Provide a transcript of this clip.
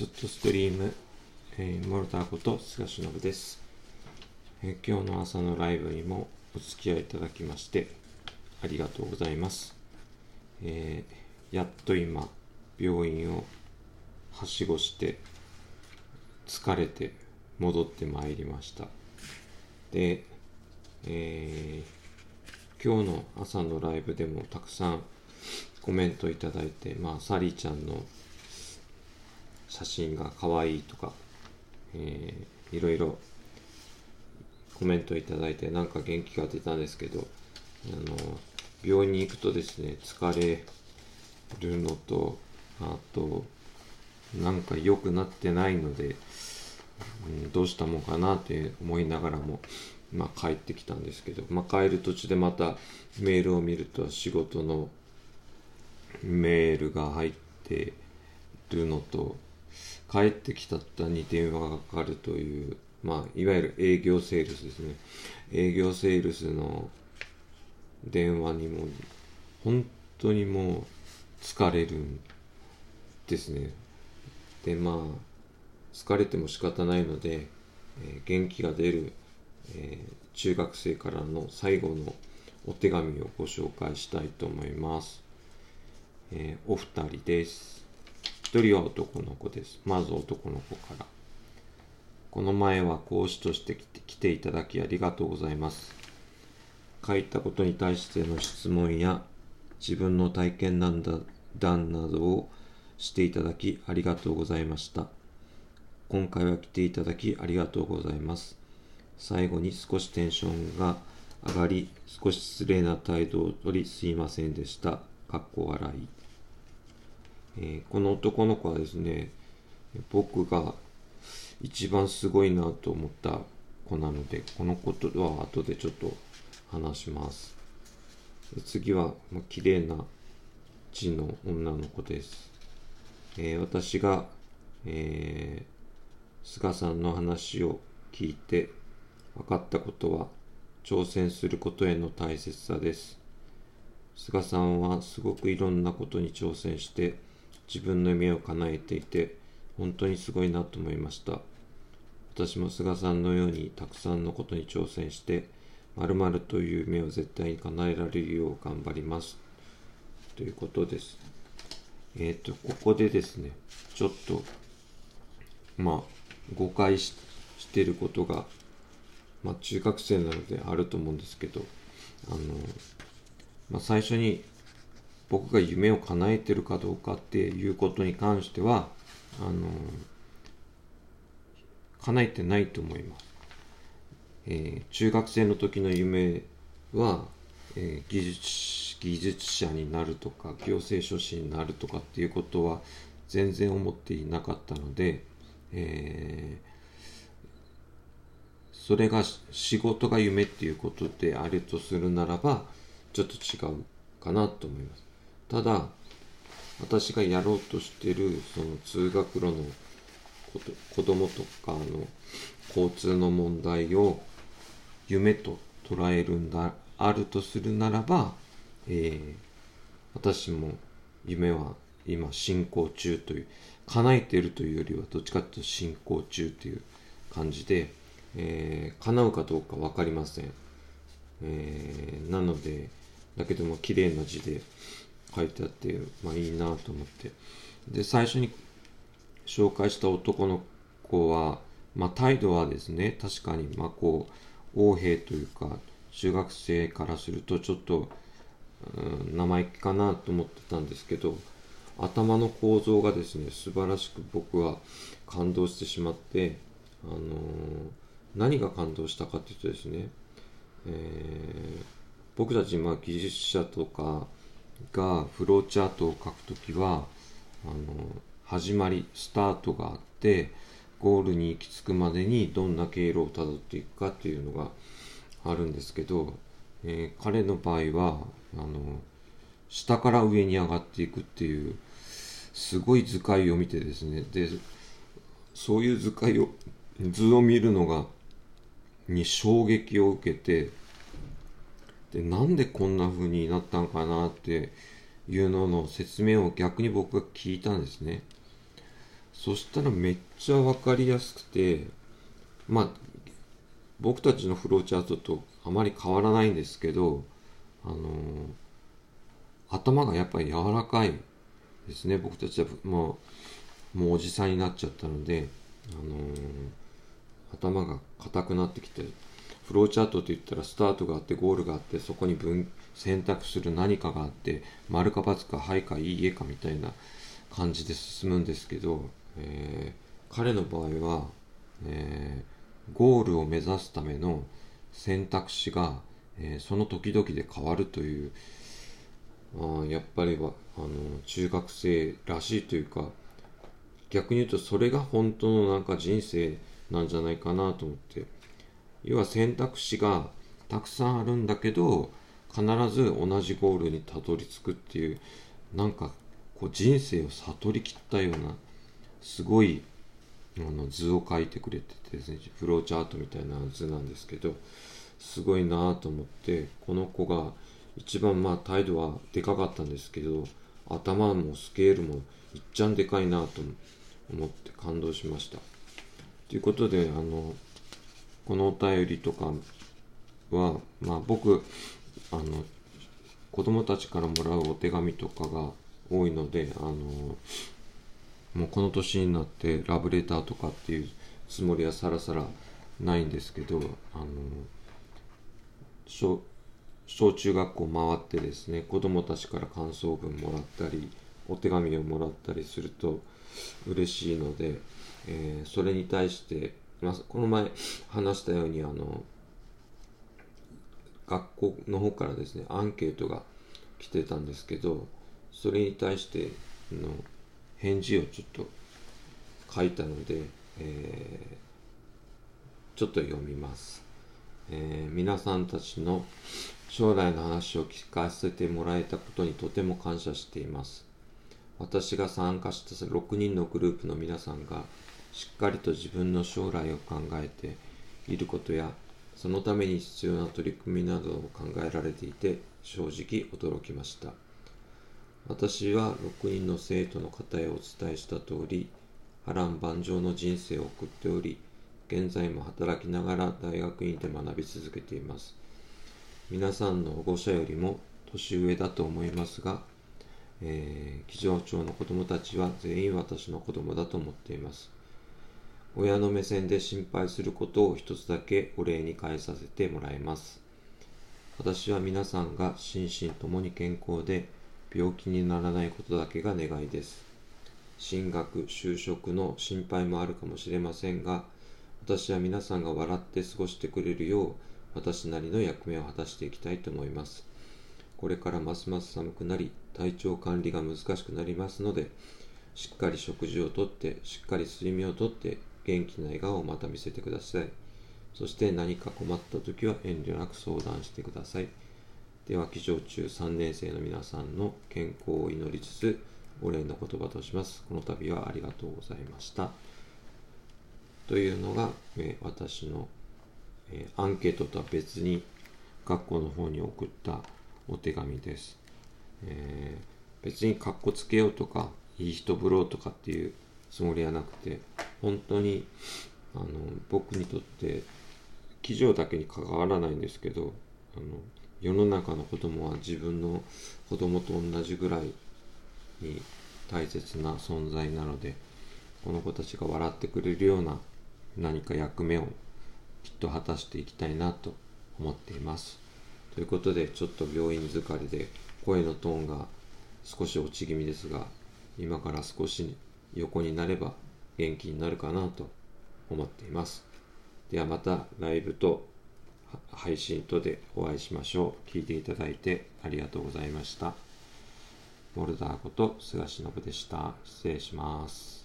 ちょっとストリーム、えー、モルターこと菅忍です、えー、今日の朝のライブにもお付き合いいただきましてありがとうございます、えー、やっと今病院をはしごして疲れて戻ってまいりました。で、えー、今日の朝のライブでもたくさんコメントいただいて、まあ、サリーちゃんの写真が可愛いとか、えー、いろいろコメントいただいてなんか元気が出たんですけどあの病院に行くとですね疲れるのとあとなんか良くなってないので、うん、どうしたもんかなって思いながらも、まあ、帰ってきたんですけど、まあ、帰る途中でまたメールを見ると仕事のメールが入ってるのと帰ってきたったに電話がかかるという、まあ、いわゆる営業セールスですね。営業セールスの電話にも、本当にもう疲れるんですね。で、まあ、疲れても仕方ないので、えー、元気が出る、えー、中学生からの最後のお手紙をご紹介したいと思います。えー、お二人です。一人は男の子です。まず男の子から。この前は講師として来ていただきありがとうございます。書いたことに対しての質問や自分の体験談談などをしていただきありがとうございました。今回は来ていただきありがとうございます。最後に少しテンションが上がり、少し失礼な態度をとりすいませんでした。かっこ笑い。えー、この男の子はですね僕が一番すごいなと思った子なのでこのことは後でちょっと話します。次は、まあ、綺麗な字の女の子です、えー、私が、えー、菅さんの話を聞いて分かったことは挑戦することへの大切さです。菅さんはすごくいろんなことに挑戦して自分の夢を叶えていて本当にすごいなと思いました。私も菅さんのようにたくさんのことに挑戦して〇〇という夢を絶対に叶えられるよう頑張ります。ということです。えっ、ー、とここでですねちょっとまあ誤解してることがまあ中学生なのであると思うんですけどあのまあ、最初に僕が夢を叶えてるかどうかっていうことに関してはあの叶えてないと思います、えー、中学生の時の夢は、えー、技術技術者になるとか行政書士になるとかっていうことは全然思っていなかったので、えー、それが仕事が夢っていうことであるとするならばちょっと違うかなと思います。ただ私がやろうとしてるその通学路のこと子供とかの交通の問題を夢と捉えるんだあるとするならば、えー、私も夢は今進行中という叶えているというよりはどっちかというと進行中という感じで、えー、叶うかどうか分かりません、えー、なのでだけども綺麗な字で書いてあって、まあいいなと思って。で、最初に紹介した男の子は、まあ態度はですね、確かに、まあこう、横兵というか、中学生からするとちょっと、うん、生意気かなと思ってたんですけど、頭の構造がですね、素晴らしく僕は感動してしまって、あのー、何が感動したかというとですね、えー、僕たち、まあ、技術者とか、がフローチャートを書くときはあの始まりスタートがあってゴールに行き着くまでにどんな経路をたどっていくかっていうのがあるんですけど、えー、彼の場合はあの下から上に上がっていくっていうすごい図解を見てですねでそういう図解を図を見るのがに衝撃を受けてでなんでこんな風になったんかなっていうのの説明を逆に僕が聞いたんですね。そしたらめっちゃ分かりやすくてまあ僕たちのフローチャートとあまり変わらないんですけどあの頭がやっぱり柔らかいですね。僕たちはもうもうおじさんになっちゃったので、あの頭が硬くなってきてフローチャートといったらスタートがあってゴールがあってそこに分選択する何かがあって丸か×かはいかいいえかみたいな感じで進むんですけど、えー、彼の場合は、えー、ゴールを目指すための選択肢が、えー、その時々で変わるというあやっぱりはあの中学生らしいというか逆に言うとそれが本当のなんか人生なんじゃないかなと思って。要は選択肢がたくさんあるんだけど必ず同じゴールにたどり着くっていうなんかこう人生を悟りきったようなすごいあの図を描いてくれててですねフローチャートみたいな図なんですけどすごいなと思ってこの子が一番まあ態度はでかかったんですけど頭もスケールもいっちゃんでかいなと思って感動しました。ということであのこのお便りとかは、まあ、僕あの子供たちからもらうお手紙とかが多いのであのもうこの年になってラブレターとかっていうつもりはさらさらないんですけどあの小小中学校回ってですね子供たちから感想文もらったりお手紙をもらったりすると嬉しいので、えー、それに対して、この前話したようにあの学校の方からですねアンケートが来てたんですけどそれに対しての返事をちょっと書いたので、えー、ちょっと読みます、えー、皆さんたちの将来の話を聞かせてもらえたことにとても感謝しています。私が参加した6人のグループの皆さんがしっかりと自分の将来を考えていることやそのために必要な取り組みなどを考えられていて正直驚きました私は6人の生徒の方へお伝えした通り波乱万丈の人生を送っており現在も働きながら大学院で学び続けています皆さんの保護者よりも年上だと思いますがえー、上町の子供たちは全員私の子供だと思っています。親の目線で心配することを一つだけお礼に変えさせてもらいます。私は皆さんが心身ともに健康で病気にならないことだけが願いです。進学、就職の心配もあるかもしれませんが、私は皆さんが笑って過ごしてくれるよう、私なりの役目を果たしていきたいと思います。これからますます寒くなり、体調管理が難しくなりますので、しっかり食事をとって、しっかり睡眠をとって、元気な笑顔をまた見せてください。そして何か困った時は遠慮なく相談してください。では、騎乗中3年生の皆さんの健康を祈りつつ、お礼の言葉とします。この度はありがとうございました。というのが、え私の、えアンケートとは別に学校の方に送ったお手紙です。えー、別にかっこつけようとか、いい人ぶろうとかっていうつもりはなくて、本当に、あの、僕にとって、記事だけに関わらないんですけど、あの、世の中の子供は自分の子供と同じぐらいに大切な存在なので、この子たちが笑ってくれるような何か役目をきっと果たしていきたいなと思っています。ということでちょっと病院疲れで声のトーンが少し落ち気味ですが今から少し横になれば元気になるかなと思っています。ではまたライブと配信とでお会いしましょう。聞いていただいてありがとうございました。モルダーこと菅忍でした。失礼します。